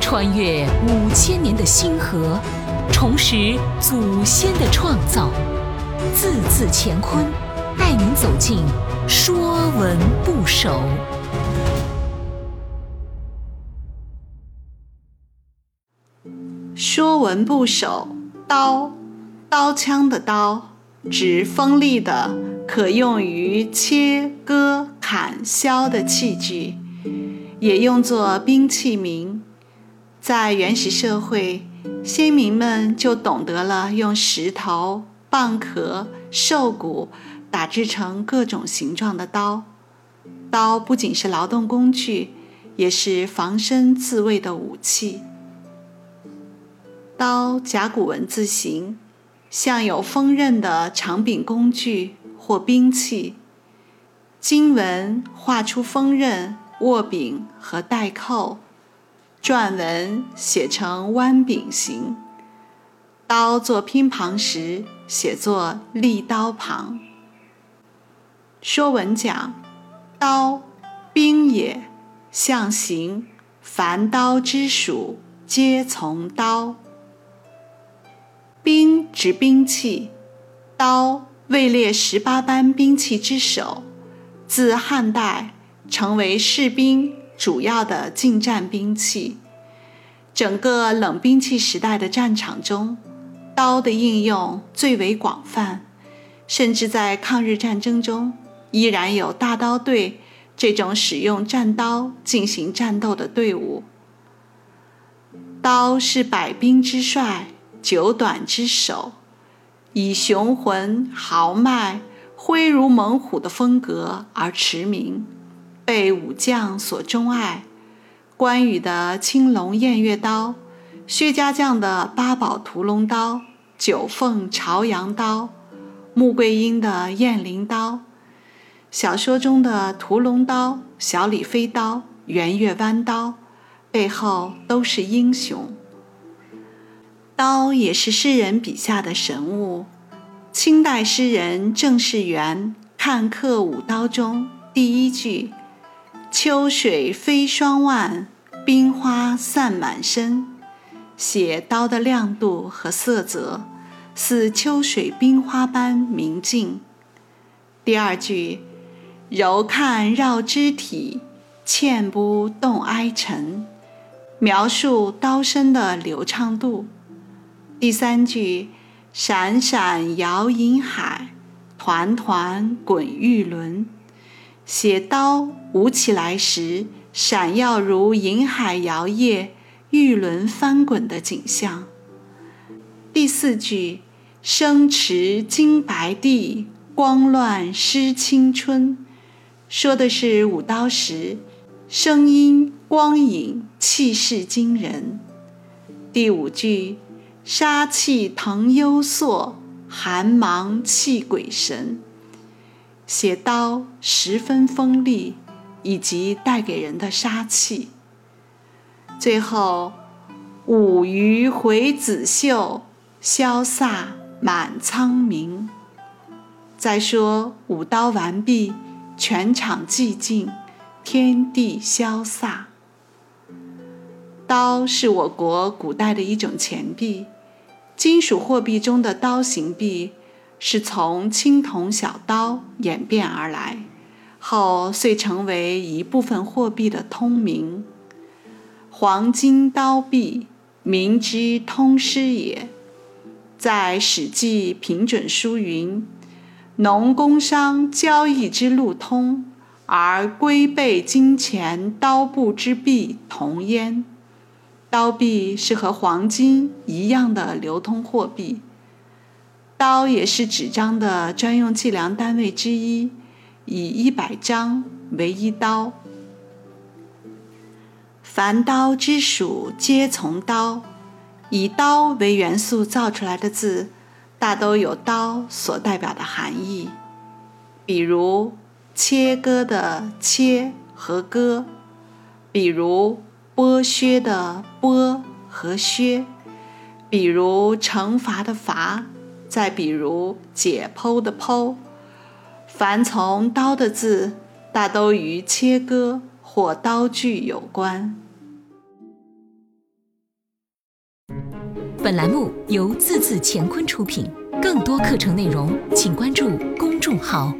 穿越五千年的星河，重拾祖先的创造，字字乾坤，带您走进《说文不首》。《说文不首》刀，刀枪的刀，指锋利的，可用于切割、砍削的器具，也用作兵器名。在原始社会，先民们就懂得了用石头、蚌壳、兽骨打制成各种形状的刀。刀不仅是劳动工具，也是防身自卫的武器。刀甲骨文字形，像有锋刃的长柄工具或兵器。金文画出锋刃、握柄和带扣。篆文写成弯柄形，刀做偏旁时写作立刀旁。说文讲，刀，兵也，象形，凡刀之属，皆从刀。兵指兵器，刀位列十八般兵器之首，自汉代成为士兵。主要的近战兵器，整个冷兵器时代的战场中，刀的应用最为广泛，甚至在抗日战争中，依然有大刀队这种使用战刀进行战斗的队伍。刀是百兵之帅，九短之首，以雄浑豪迈、挥如猛虎的风格而驰名。被武将所钟爱，关羽的青龙偃月刀，薛家将的八宝屠龙刀，九凤朝阳刀，穆桂英的雁翎刀，小说中的屠龙刀、小李飞刀、圆月弯刀，背后都是英雄。刀也是诗人笔下的神物。清代诗人郑士元《看客舞刀》中第一句。秋水飞霜万，冰花散满身。写刀的亮度和色泽，似秋水冰花般明净。第二句，柔看绕肢体，倩不动哀沉，描述刀身的流畅度。第三句，闪闪摇银海，团团滚玉轮。写刀舞起来时，闪耀如银海摇曳、玉轮翻滚的景象。第四句“生驰金白地，光乱失青春”，说的是舞刀时声音光影、气势惊人。第五句“杀气腾幽朔，寒芒泣鬼神”。写刀十分锋利，以及带给人的杀气。最后，舞鱼回子袖，潇洒满苍冥。再说舞刀完毕，全场寂静，天地潇洒。刀是我国古代的一种钱币，金属货币中的刀形币。是从青铜小刀演变而来，后遂成为一部分货币的通名。黄金刀币，名之通师也。在《史记·平准书》云：“农工商交易之路通，而龟背金钱刀布之币同焉。”刀币是和黄金一样的流通货币。刀也是纸张的专用计量单位之一，以一百张为一刀。凡刀之属，皆从刀。以刀为元素造出来的字，大都有刀所代表的含义。比如切割的切和割，比如剥削的剥和削，比如惩罚的罚。再比如解剖的剖凡从刀的字大都与切割或刀具有关。本栏目由字字乾坤出品更多课程内容请关注公众号。